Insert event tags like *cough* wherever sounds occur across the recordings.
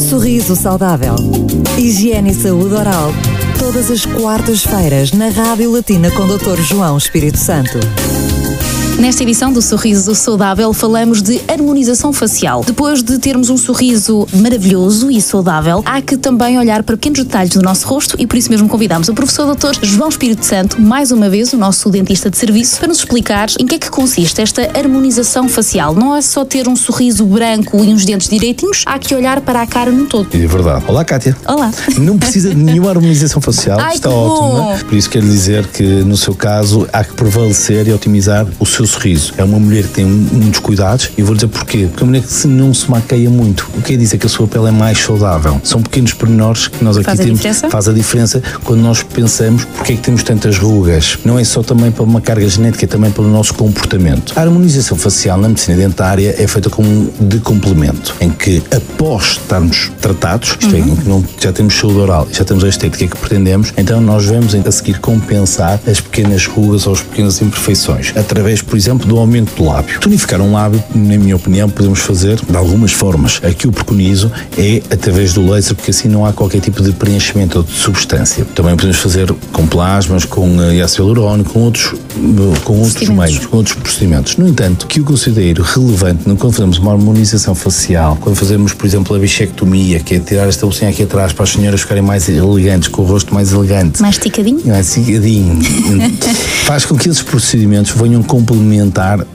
Sorriso saudável. Higiene e saúde oral. Todas as quartas-feiras na Rádio Latina com Dr. João Espírito Santo. Nesta edição do Sorriso Saudável falamos de harmonização facial. Depois de termos um sorriso maravilhoso e saudável, há que também olhar para pequenos detalhes do nosso rosto e por isso mesmo convidamos o professor Dr. João Espírito Santo, mais uma vez o nosso dentista de serviço, para nos explicar em que é que consiste esta harmonização facial. Não é só ter um sorriso branco e uns dentes direitinhos, há que olhar para a cara no todo. É verdade. Olá, Kátia. Olá. Não precisa de nenhuma *laughs* harmonização facial, Ai, está ótimo. é? Por isso quero dizer que, no seu caso, há que prevalecer e otimizar o seu sorriso. É uma mulher que tem muitos cuidados e vou dizer porquê. Porque é uma mulher que se não se maqueia muito, o que quer dizer que a sua pele é mais saudável. São pequenos pormenores que nós aqui Faz a temos. diferença? Faz a diferença quando nós pensamos porque é que temos tantas rugas. Não é só também para uma carga genética, é também pelo nosso comportamento. A harmonização facial na medicina dentária é feita como de complemento, em que após estarmos tratados, isto é, em que não, já temos saúde oral, já temos a estética que pretendemos, então nós vamos a seguir compensar as pequenas rugas ou as pequenas imperfeições, através, por exemplo, do aumento do lábio. Tonificar um lábio, na minha opinião, podemos fazer de algumas formas. A que eu preconizo é através do laser, porque assim não há qualquer tipo de preenchimento ou de substância. Também podemos fazer com plasmas, com eh, ácido hialurónico, com outros, eh, com outros meios, com outros procedimentos. No entanto, o que eu considero relevante quando fazemos uma harmonização facial, quando fazemos, por exemplo, a bichectomia, que é tirar esta bolsinha aqui atrás para as senhoras ficarem mais elegantes, com o rosto mais elegante, Mais esticadinho? não é cigadinho. *laughs* Faz com que esses procedimentos venham complementar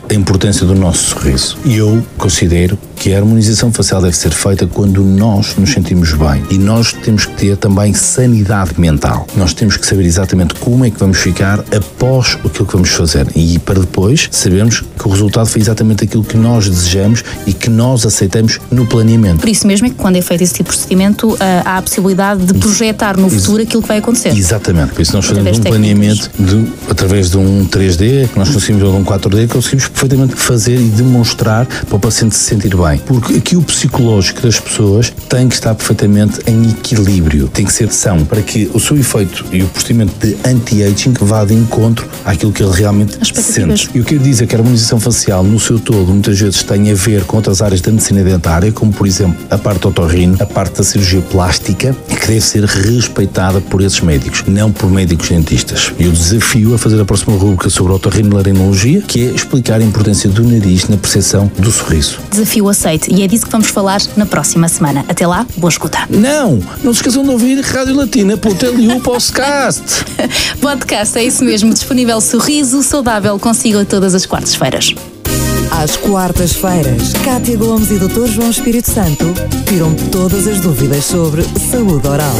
a importância do nosso sorriso. E eu considero que a harmonização facial deve ser feita quando nós nos sentimos bem. E nós temos que ter também sanidade mental. Nós temos que saber exatamente como é que vamos ficar após aquilo que vamos fazer. E para depois sabermos que o resultado foi exatamente aquilo que nós desejamos e que nós aceitamos no planeamento. Por isso mesmo é que quando é feito esse tipo de procedimento, ah, há a possibilidade de projetar no futuro aquilo que vai acontecer. Exatamente, por isso nós fazemos Através um planeamento de, através de um 3D, que nós conseguimos, ou de um 4D, conseguimos perfeitamente fazer e demonstrar para o paciente se sentir bem. Porque aqui o psicológico das pessoas tem que estar perfeitamente em equilíbrio, tem que ser são, para que o seu efeito e o procedimento de anti-aging vá de encontro àquilo que ele realmente As expectativas. sente. Eu quero dizer que a harmonização facial, no seu todo, muitas vezes tem a ver com outras áreas da medicina dentária, como por exemplo a parte otorrino, a parte da cirurgia plástica, que deve ser respeitada por esses médicos, não por médicos dentistas. Eu desafio a fazer a próxima rubrica sobre otorrinolaringologia, que é explicar a importância do nariz na percepção do sorriso. Desafio aceite e é disso que vamos falar na próxima semana. Até lá, boa escuta. Não! Não se esqueçam de ouvir Rádio Latina pelo TLU Podcast. *laughs* Podcast é isso mesmo, disponível sorriso saudável consigo todas as quartas-feiras. Às quartas-feiras, Cátia Gomes e Dr. João Espírito Santo tiram todas as dúvidas sobre saúde oral.